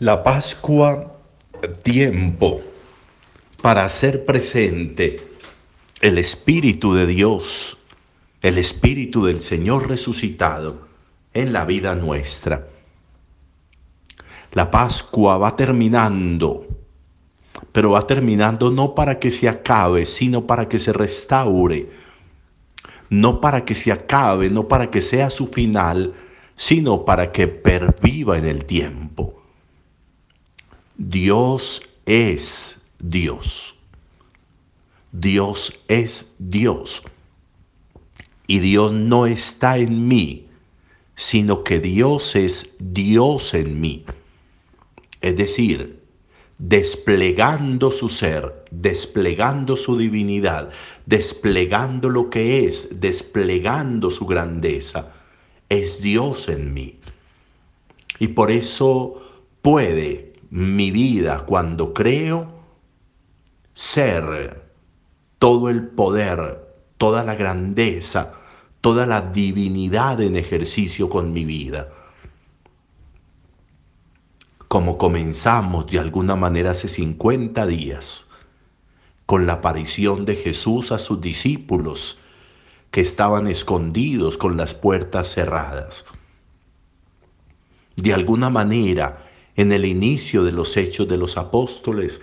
La Pascua, tiempo para hacer presente el Espíritu de Dios, el Espíritu del Señor resucitado en la vida nuestra. La Pascua va terminando, pero va terminando no para que se acabe, sino para que se restaure, no para que se acabe, no para que sea su final, sino para que perviva en el tiempo. Dios es Dios. Dios es Dios. Y Dios no está en mí, sino que Dios es Dios en mí. Es decir, desplegando su ser, desplegando su divinidad, desplegando lo que es, desplegando su grandeza, es Dios en mí. Y por eso puede mi vida cuando creo ser todo el poder, toda la grandeza, toda la divinidad en ejercicio con mi vida. Como comenzamos de alguna manera hace 50 días, con la aparición de Jesús a sus discípulos que estaban escondidos con las puertas cerradas. De alguna manera, en el inicio de los hechos de los apóstoles,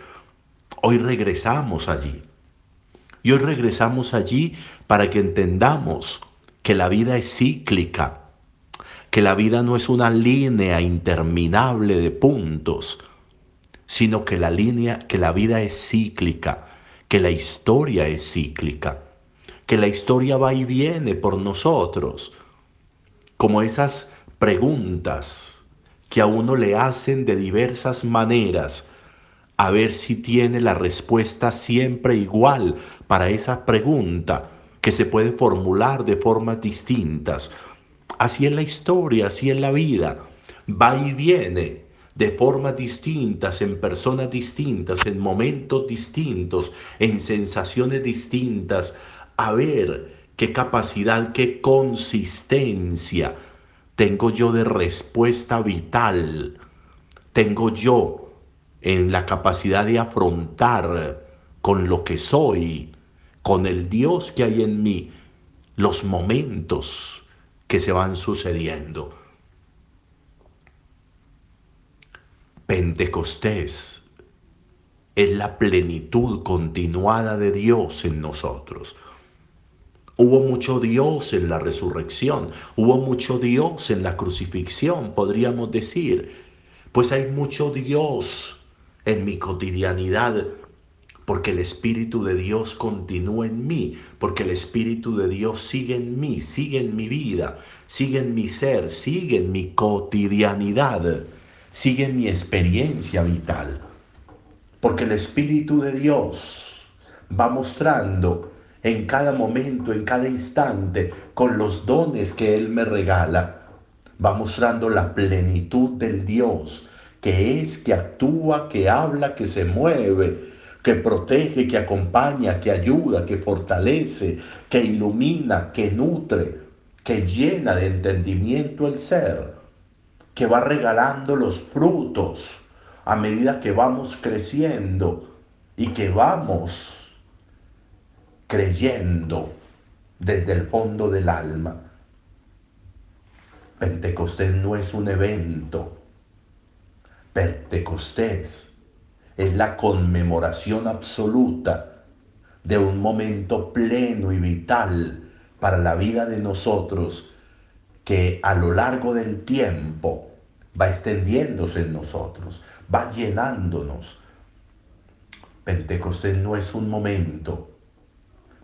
hoy regresamos allí. Y hoy regresamos allí para que entendamos que la vida es cíclica, que la vida no es una línea interminable de puntos, sino que la línea, que la vida es cíclica, que la historia es cíclica, que la historia va y viene por nosotros, como esas preguntas que a uno le hacen de diversas maneras, a ver si tiene la respuesta siempre igual para esa pregunta que se puede formular de formas distintas. Así es la historia, así es la vida. Va y viene de formas distintas, en personas distintas, en momentos distintos, en sensaciones distintas. A ver qué capacidad, qué consistencia tengo yo de respuesta vital, tengo yo en la capacidad de afrontar con lo que soy, con el Dios que hay en mí, los momentos que se van sucediendo. Pentecostés es la plenitud continuada de Dios en nosotros. Hubo mucho Dios en la resurrección, hubo mucho Dios en la crucifixión, podríamos decir. Pues hay mucho Dios en mi cotidianidad, porque el Espíritu de Dios continúa en mí, porque el Espíritu de Dios sigue en mí, sigue en mi vida, sigue en mi ser, sigue en mi cotidianidad, sigue en mi experiencia vital. Porque el Espíritu de Dios va mostrando en cada momento, en cada instante, con los dones que Él me regala. Va mostrando la plenitud del Dios, que es, que actúa, que habla, que se mueve, que protege, que acompaña, que ayuda, que fortalece, que ilumina, que nutre, que llena de entendimiento el ser, que va regalando los frutos a medida que vamos creciendo y que vamos creyendo desde el fondo del alma. Pentecostés no es un evento. Pentecostés es la conmemoración absoluta de un momento pleno y vital para la vida de nosotros que a lo largo del tiempo va extendiéndose en nosotros, va llenándonos. Pentecostés no es un momento,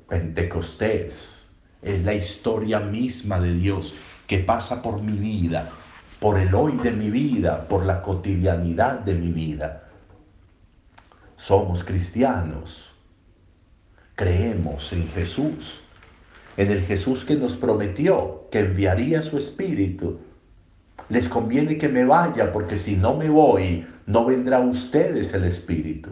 Pentecostés es la historia misma de Dios que pasa por mi vida, por el hoy de mi vida, por la cotidianidad de mi vida. Somos cristianos, creemos en Jesús, en el Jesús que nos prometió que enviaría su Espíritu. Les conviene que me vaya porque si no me voy, no vendrá a ustedes el Espíritu.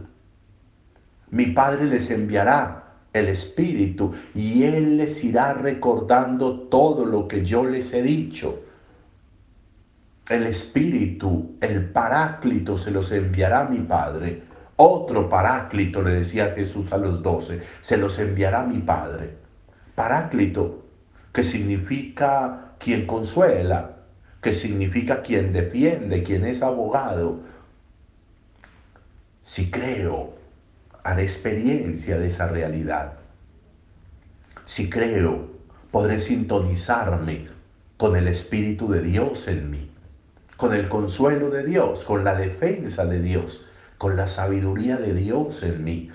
Mi Padre les enviará el Espíritu y Él les irá recordando todo lo que yo les he dicho. el Espíritu, el Paráclito se los enviará mi Padre. Otro Paráclito, le decía Jesús a los doce, se los enviará mi Padre. Paráclito, que significa quien consuela, que significa quien defiende, quien es abogado. Si creo, haré experiencia de esa realidad. Si creo, podré sintonizarme con el Espíritu de Dios en mí, con el consuelo de Dios, con la defensa de Dios, con la sabiduría de Dios en mí.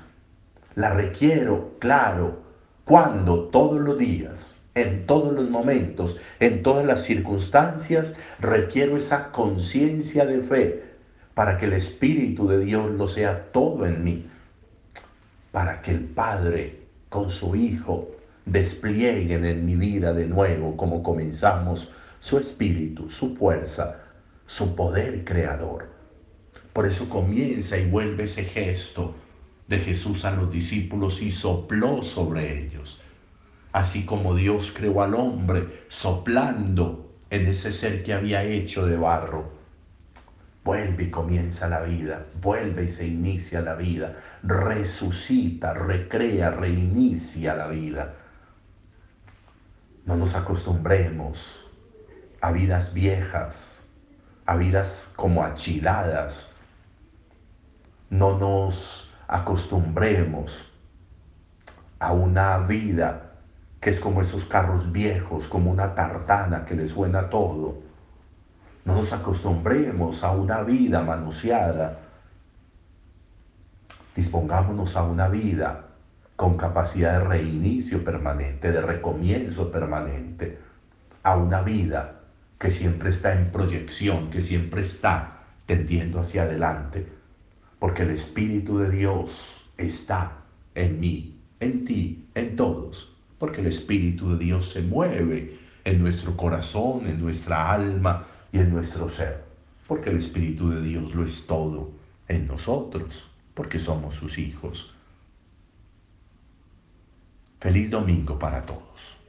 La requiero, claro, cuando todos los días, en todos los momentos, en todas las circunstancias, requiero esa conciencia de fe para que el Espíritu de Dios lo sea todo en mí, para que el Padre con su Hijo desplieguen en mi vida de nuevo como comenzamos su espíritu, su fuerza, su poder creador. Por eso comienza y vuelve ese gesto de Jesús a los discípulos y sopló sobre ellos. Así como Dios creó al hombre soplando en ese ser que había hecho de barro Vuelve y comienza la vida, vuelve y se inicia la vida, resucita, recrea, reinicia la vida. No nos acostumbremos a vidas viejas, a vidas como achiladas. No nos acostumbremos a una vida que es como esos carros viejos, como una tartana que le suena todo no nos acostumbremos a una vida manoseada. Dispongámonos a una vida con capacidad de reinicio permanente, de recomienzo permanente, a una vida que siempre está en proyección, que siempre está tendiendo hacia adelante, porque el Espíritu de Dios está en mí, en ti, en todos, porque el Espíritu de Dios se mueve en nuestro corazón, en nuestra alma, y en nuestro ser, porque el Espíritu de Dios lo es todo en nosotros, porque somos sus hijos. Feliz domingo para todos.